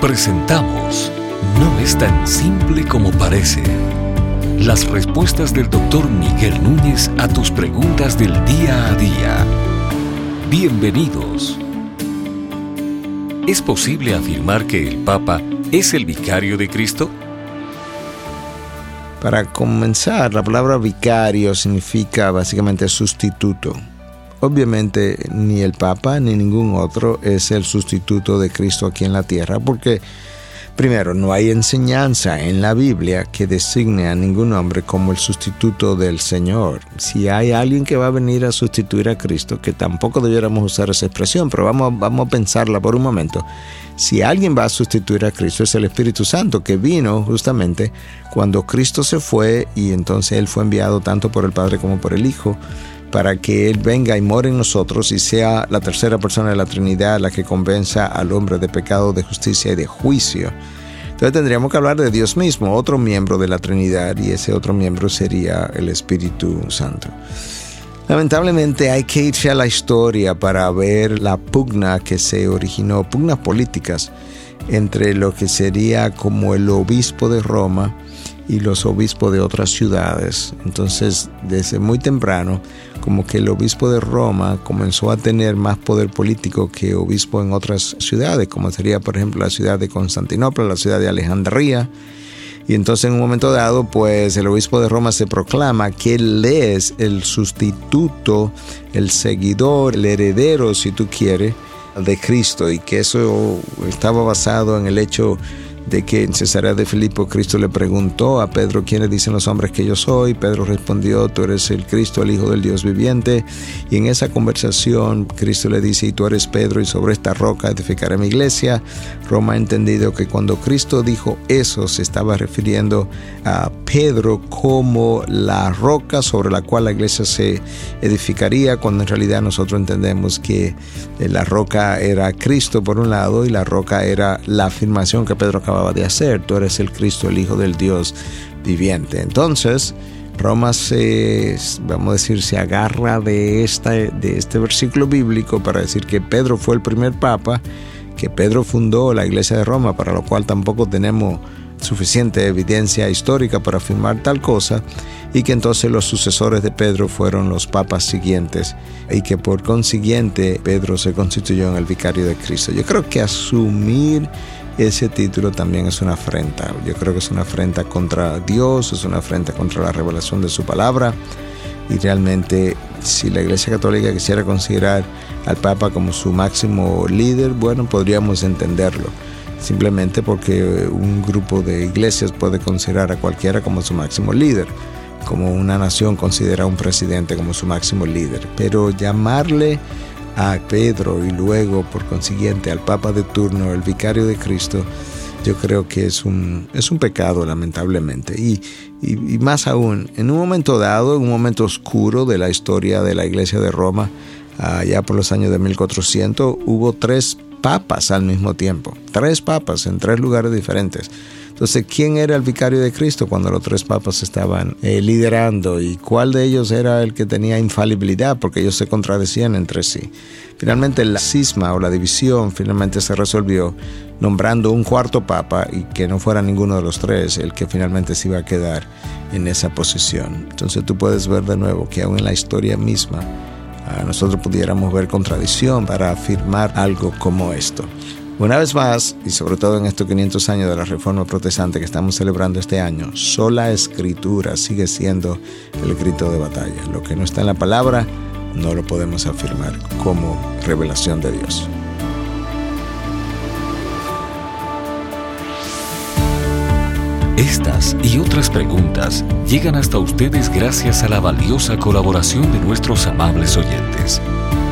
Presentamos No es tan simple como parece. Las respuestas del doctor Miguel Núñez a tus preguntas del día a día. Bienvenidos. ¿Es posible afirmar que el Papa es el vicario de Cristo? Para comenzar, la palabra vicario significa básicamente sustituto. Obviamente ni el Papa ni ningún otro es el sustituto de Cristo aquí en la tierra, porque primero no hay enseñanza en la Biblia que designe a ningún hombre como el sustituto del Señor. Si hay alguien que va a venir a sustituir a Cristo, que tampoco debiéramos usar esa expresión, pero vamos, vamos a pensarla por un momento. Si alguien va a sustituir a Cristo es el Espíritu Santo que vino justamente cuando Cristo se fue y entonces Él fue enviado tanto por el Padre como por el Hijo para que Él venga y more en nosotros y sea la tercera persona de la Trinidad la que convenza al hombre de pecado, de justicia y de juicio. Entonces tendríamos que hablar de Dios mismo, otro miembro de la Trinidad, y ese otro miembro sería el Espíritu Santo. Lamentablemente hay que irse a la historia para ver la pugna que se originó, pugnas políticas, entre lo que sería como el obispo de Roma y los obispos de otras ciudades. Entonces, desde muy temprano, como que el obispo de Roma comenzó a tener más poder político que obispo en otras ciudades, como sería, por ejemplo, la ciudad de Constantinopla, la ciudad de Alejandría. Y entonces en un momento dado, pues el obispo de Roma se proclama que él es el sustituto, el seguidor, el heredero, si tú quieres, de Cristo y que eso estaba basado en el hecho de que en Cesarea de Filipo Cristo le preguntó a Pedro quiénes dicen los hombres que yo soy. Pedro respondió, tú eres el Cristo, el Hijo del Dios viviente. Y en esa conversación Cristo le dice, y tú eres Pedro y sobre esta roca edificaré mi iglesia. Roma ha entendido que cuando Cristo dijo eso se estaba refiriendo a Pedro como la roca sobre la cual la iglesia se edificaría, cuando en realidad nosotros entendemos que eh, la roca era Cristo por un lado y la roca era la afirmación que Pedro acaba de hacer, tú eres el Cristo, el Hijo del Dios viviente. Entonces, Roma se, vamos a decir, se agarra de, esta, de este versículo bíblico para decir que Pedro fue el primer papa, que Pedro fundó la iglesia de Roma, para lo cual tampoco tenemos suficiente evidencia histórica para afirmar tal cosa, y que entonces los sucesores de Pedro fueron los papas siguientes, y que por consiguiente Pedro se constituyó en el vicario de Cristo. Yo creo que asumir ese título también es una afrenta. Yo creo que es una afrenta contra Dios, es una afrenta contra la revelación de su palabra. Y realmente, si la Iglesia Católica quisiera considerar al Papa como su máximo líder, bueno, podríamos entenderlo. Simplemente porque un grupo de iglesias puede considerar a cualquiera como su máximo líder, como una nación considera a un presidente como su máximo líder. Pero llamarle a Pedro y luego por consiguiente al Papa de turno, el vicario de Cristo, yo creo que es un, es un pecado lamentablemente. Y, y, más aún, en un momento dado, en un momento oscuro de la historia de la Iglesia de Roma, allá por los años de 1400, hubo tres papas al mismo tiempo, tres papas en tres lugares diferentes. Entonces, ¿quién era el vicario de Cristo cuando los tres papas estaban eh, liderando? ¿Y cuál de ellos era el que tenía infalibilidad? Porque ellos se contradecían entre sí. Finalmente, la cisma o la división finalmente se resolvió nombrando un cuarto papa y que no fuera ninguno de los tres el que finalmente se iba a quedar en esa posición. Entonces tú puedes ver de nuevo que aún en la historia misma ah, nosotros pudiéramos ver contradicción para afirmar algo como esto. Una vez más, y sobre todo en estos 500 años de la Reforma Protestante que estamos celebrando este año, sola escritura sigue siendo el grito de batalla. Lo que no está en la palabra no lo podemos afirmar como revelación de Dios. Estas y otras preguntas llegan hasta ustedes gracias a la valiosa colaboración de nuestros amables oyentes.